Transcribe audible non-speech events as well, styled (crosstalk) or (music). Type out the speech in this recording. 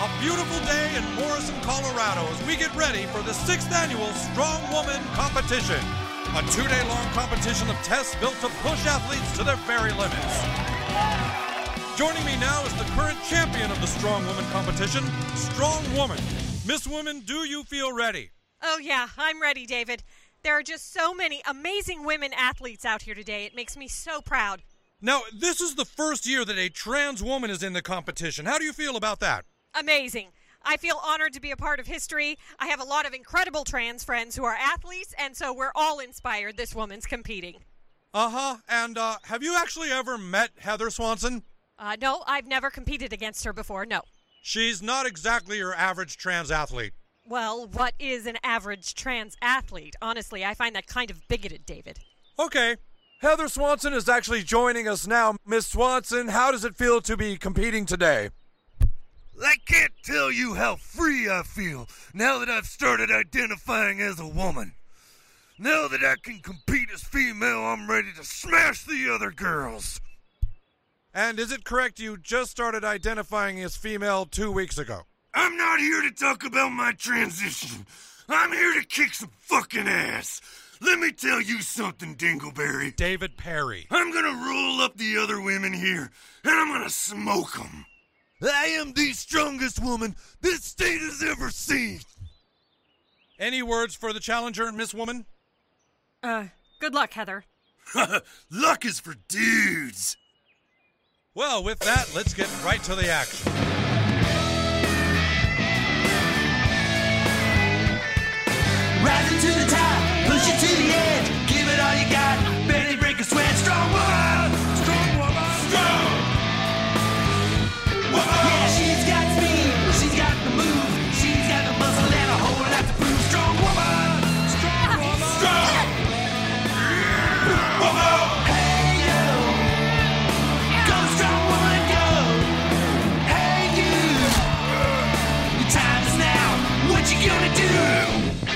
A beautiful day in Morrison, Colorado as we get ready for the sixth annual Strong Woman Competition. A two day long competition of tests built to push athletes to their very limits. Joining me now is the current champion of the Strong Woman competition, Strong Woman. Miss Woman, do you feel ready? Oh, yeah, I'm ready, David. There are just so many amazing women athletes out here today. It makes me so proud. Now, this is the first year that a trans woman is in the competition. How do you feel about that? Amazing. I feel honored to be a part of history. I have a lot of incredible trans friends who are athletes, and so we're all inspired this woman's competing. Uh huh. And uh, have you actually ever met Heather Swanson? Uh, no, I've never competed against her before, no. She's not exactly your average trans athlete. Well, what is an average trans athlete? Honestly, I find that kind of bigoted, David. Okay. Heather Swanson is actually joining us now. Miss Swanson, how does it feel to be competing today? I can't tell you how free I feel now that I've started identifying as a woman. Now that I can compete as female, I'm ready to smash the other girls. And is it correct you just started identifying as female two weeks ago? I'm not here to talk about my transition. I'm here to kick some fucking ass. Let me tell you something, Dingleberry. David Perry. I'm gonna roll up the other women here, and I'm gonna smoke them. I am the strongest woman this state has ever seen. Any words for the challenger, Miss Woman? Uh, good luck, Heather. (laughs) Luck is for dudes. Well, with that, let's get right to the action. you gonna do?